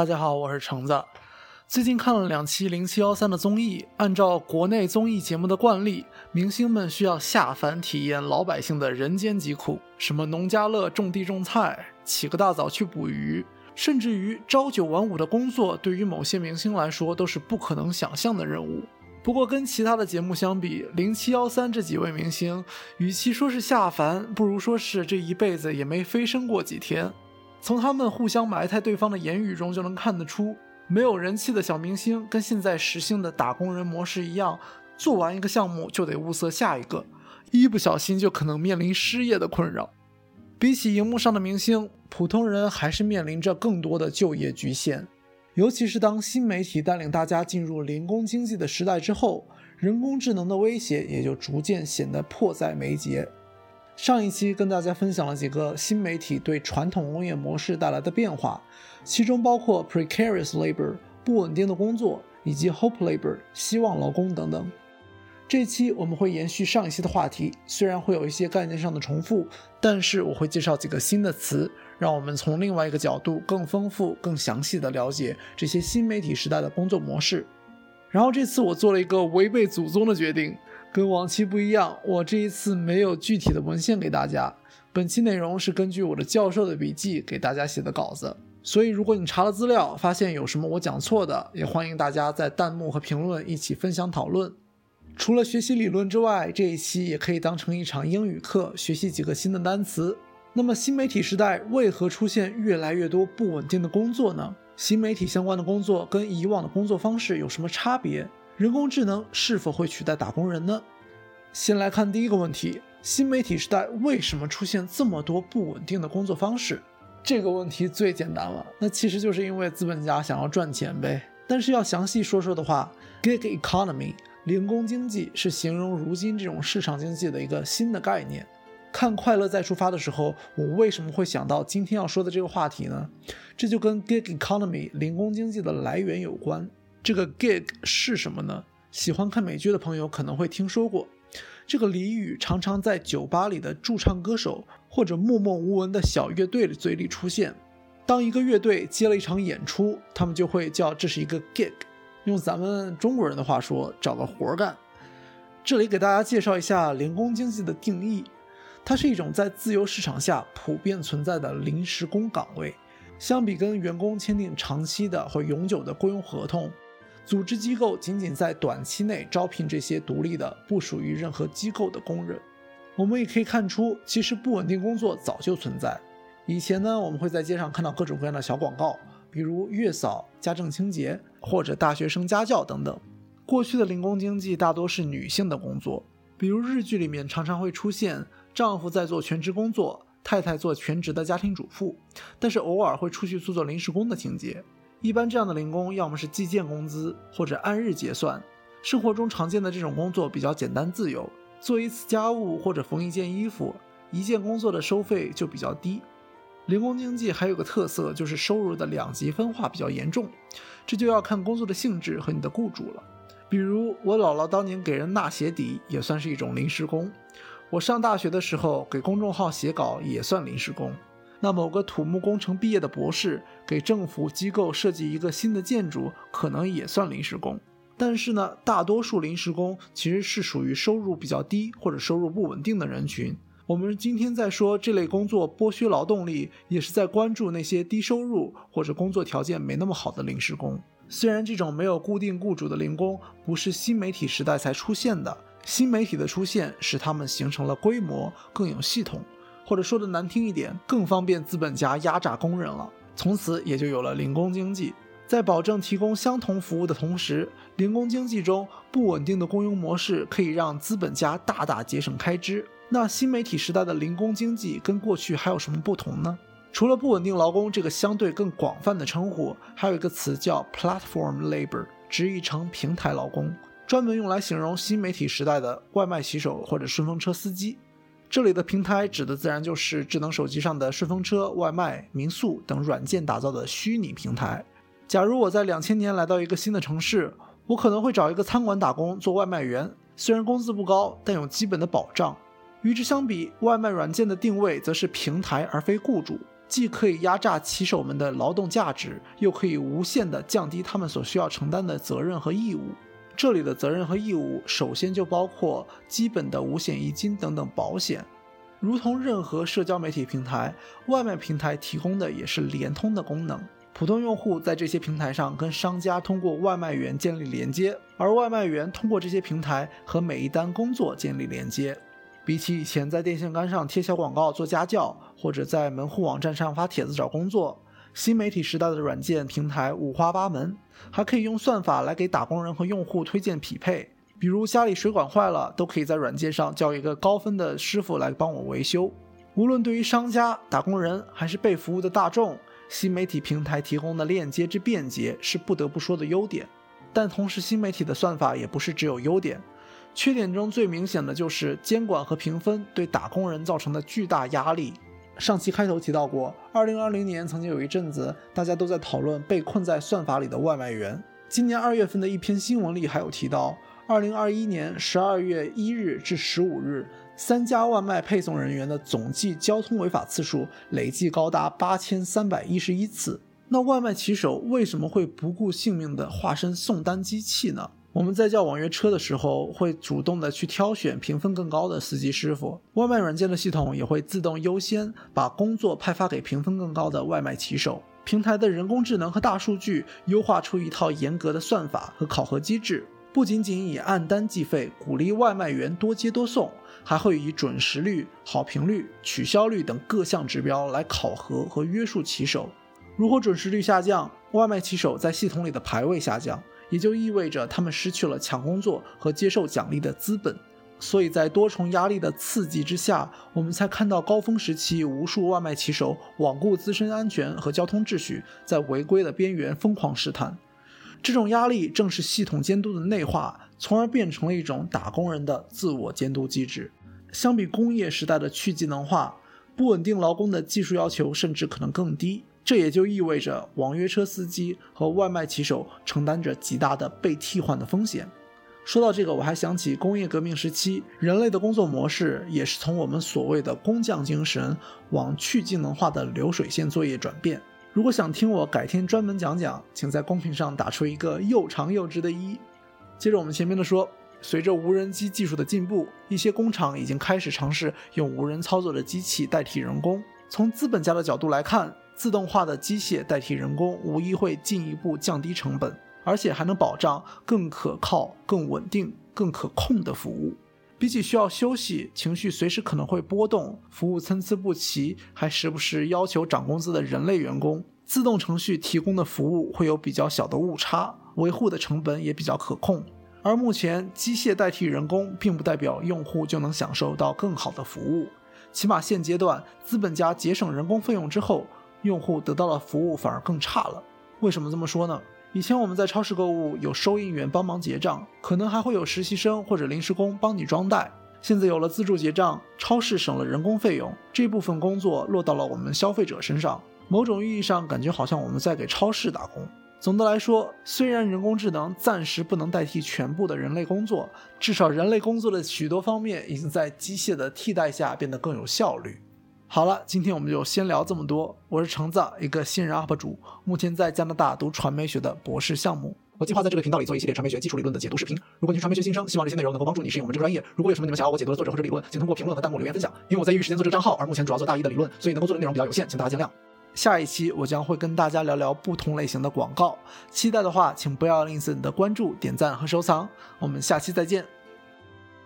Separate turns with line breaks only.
大家好，我是橙子。最近看了两期零七幺三的综艺，按照国内综艺节目的惯例，明星们需要下凡体验老百姓的人间疾苦，什么农家乐种地种菜，起个大早去捕鱼，甚至于朝九晚五的工作，对于某些明星来说都是不可能想象的任务。不过跟其他的节目相比，零七幺三这几位明星，与其说是下凡，不如说是这一辈子也没飞升过几天。从他们互相埋汰对方的言语中就能看得出。没有人气的小明星跟现在实行的打工人模式一样，做完一个项目就得物色下一个，一不小心就可能面临失业的困扰。比起荧幕上的明星，普通人还是面临着更多的就业局限。尤其是当新媒体带领大家进入零工经济的时代之后，人工智能的威胁也就逐渐显得迫在眉睫。上一期跟大家分享了几个新媒体对传统工业模式带来的变化，其中包括 precarious labor 不稳定的工作，以及 hope labor 希望劳工等等。这期我们会延续上一期的话题，虽然会有一些概念上的重复，但是我会介绍几个新的词，让我们从另外一个角度更丰富、更详细的了解这些新媒体时代的工作模式。然后这次我做了一个违背祖宗的决定。跟往期不一样，我这一次没有具体的文献给大家。本期内容是根据我的教授的笔记给大家写的稿子，所以如果你查了资料，发现有什么我讲错的，也欢迎大家在弹幕和评论一起分享讨论。除了学习理论之外，这一期也可以当成一场英语课，学习几个新的单词。那么新媒体时代为何出现越来越多不稳定的工作呢？新媒体相关的工作跟以往的工作方式有什么差别？人工智能是否会取代打工人呢？先来看第一个问题：新媒体时代为什么出现这么多不稳定的工作方式？这个问题最简单了，那其实就是因为资本家想要赚钱呗。但是要详细说说的话，gig economy 零工经济是形容如今这种市场经济的一个新的概念。看《快乐再出发》的时候，我为什么会想到今天要说的这个话题呢？这就跟 gig economy 零工经济的来源有关。这个 gig 是什么呢？喜欢看美剧的朋友可能会听说过，这个俚语常常在酒吧里的驻唱歌手或者默默无闻的小乐队的嘴里出现。当一个乐队接了一场演出，他们就会叫这是一个 gig，用咱们中国人的话说，找个活干。这里给大家介绍一下零工经济的定义，它是一种在自由市场下普遍存在的临时工岗位，相比跟员工签订长期的或永久的雇佣合同。组织机构仅仅在短期内招聘这些独立的、不属于任何机构的工人。我们也可以看出，其实不稳定工作早就存在。以前呢，我们会在街上看到各种各样的小广告，比如月嫂、家政清洁或者大学生家教等等。过去的零工经济大多是女性的工作，比如日剧里面常常会出现丈夫在做全职工作，太太做全职的家庭主妇，但是偶尔会出去做做临时工的情节。一般这样的零工，要么是计件工资，或者按日结算。生活中常见的这种工作比较简单自由，做一次家务或者缝一件衣服，一件工作的收费就比较低。零工经济还有个特色，就是收入的两极分化比较严重，这就要看工作的性质和你的雇主了。比如我姥姥当年给人纳鞋底，也算是一种临时工；我上大学的时候给公众号写稿，也算临时工。那某个土木工程毕业的博士给政府机构设计一个新的建筑，可能也算临时工。但是呢，大多数临时工其实是属于收入比较低或者收入不稳定的人群。我们今天在说这类工作剥削劳动力，也是在关注那些低收入或者工作条件没那么好的临时工。虽然这种没有固定雇主的零工不是新媒体时代才出现的，新媒体的出现使他们形成了规模，更有系统。或者说的难听一点，更方便资本家压榨工人了。从此也就有了零工经济，在保证提供相同服务的同时，零工经济中不稳定的雇佣模式可以让资本家大大节省开支。那新媒体时代的零工经济跟过去还有什么不同呢？除了不稳定劳工这个相对更广泛的称呼，还有一个词叫 platform labor，直译成平台劳工，专门用来形容新媒体时代的外卖骑手或者顺风车司机。这里的平台指的自然就是智能手机上的顺风车、外卖、民宿等软件打造的虚拟平台。假如我在两千年来到一个新的城市，我可能会找一个餐馆打工做外卖员，虽然工资不高，但有基本的保障。与之相比，外卖软件的定位则是平台而非雇主，既可以压榨骑手们的劳动价值，又可以无限的降低他们所需要承担的责任和义务。这里的责任和义务，首先就包括基本的五险一金等等保险。如同任何社交媒体平台，外卖平台提供的也是联通的功能。普通用户在这些平台上跟商家通过外卖员建立连接，而外卖员通过这些平台和每一单工作建立连接。比起以前在电线杆上贴小广告做家教，或者在门户网站上发帖子找工作，新媒体时代的软件平台五花八门，还可以用算法来给打工人和用户推荐匹配。比如家里水管坏了，都可以在软件上叫一个高分的师傅来帮我维修。无论对于商家、打工人，还是被服务的大众，新媒体平台提供的链接之便捷是不得不说的优点。但同时，新媒体的算法也不是只有优点，缺点中最明显的就是监管和评分对打工人造成的巨大压力。上期开头提到过，二零二零年曾经有一阵子，大家都在讨论被困在算法里的外卖员。今年二月份的一篇新闻里还有提到。二零二一年十二月一日至十五日，三家外卖配送人员的总计交通违法次数累计高达八千三百一十一次。那外卖骑手为什么会不顾性命的化身送单机器呢？我们在叫网约车的时候，会主动的去挑选评分更高的司机师傅，外卖软件的系统也会自动优先把工作派发给评分更高的外卖骑手。平台的人工智能和大数据优化出一套严格的算法和考核机制。不仅仅以按单计费，鼓励外卖员多接多送，还会以准时率、好评率、取消率等各项指标来考核和约束骑手。如果准时率下降，外卖骑手在系统里的排位下降，也就意味着他们失去了抢工作和接受奖励的资本。所以在多重压力的刺激之下，我们才看到高峰时期无数外卖骑手罔顾自身安全和交通秩序，在违规的边缘疯狂试探。这种压力正是系统监督的内化，从而变成了一种打工人的自我监督机制。相比工业时代的去技能化，不稳定劳工的技术要求甚至可能更低。这也就意味着网约车司机和外卖骑手承担着极大的被替换的风险。说到这个，我还想起工业革命时期，人类的工作模式也是从我们所谓的工匠精神往去技能化的流水线作业转变。如果想听我改天专门讲讲，请在公屏上打出一个又长又直的一。接着我们前面的说，随着无人机技术的进步，一些工厂已经开始尝试用无人操作的机器代替人工。从资本家的角度来看，自动化的机械代替人工，无疑会进一步降低成本，而且还能保障更可靠、更稳定、更可控的服务。比起需要休息、情绪随时可能会波动、服务参差不齐，还时不时要求涨工资的人类员工，自动程序提供的服务会有比较小的误差，维护的成本也比较可控。而目前机械代替人工，并不代表用户就能享受到更好的服务。起码现阶段，资本家节省人工费用之后，用户得到的服务反而更差了。为什么这么说呢？以前我们在超市购物，有收银员帮忙结账，可能还会有实习生或者临时工帮你装袋。现在有了自助结账，超市省了人工费用，这部分工作落到了我们消费者身上。某种意义上，感觉好像我们在给超市打工。总的来说，虽然人工智能暂时不能代替全部的人类工作，至少人类工作的许多方面已经在机械的替代下变得更有效率。好了，今天我们就先聊这么多。我是橙子，一个新人 UP 主，目前在加拿大读传媒学的博士项目。我计划在这个频道里做一系列传媒学基础理论的解读视频。如果你是传媒学新生，希望这些内容能够帮助你适应我们这个专业。如果有什么你们想要我解读的作者或者理论，请通过评论和弹幕留言分享。因为我在业余时间做这个账号，而目前主要做大一的理论，所以能够做的内容比较有限，请大家见谅。下一期我将会跟大家聊聊不同类型的广告，期待的话，请不要吝啬你的关注、点赞和收藏。我们下期再见。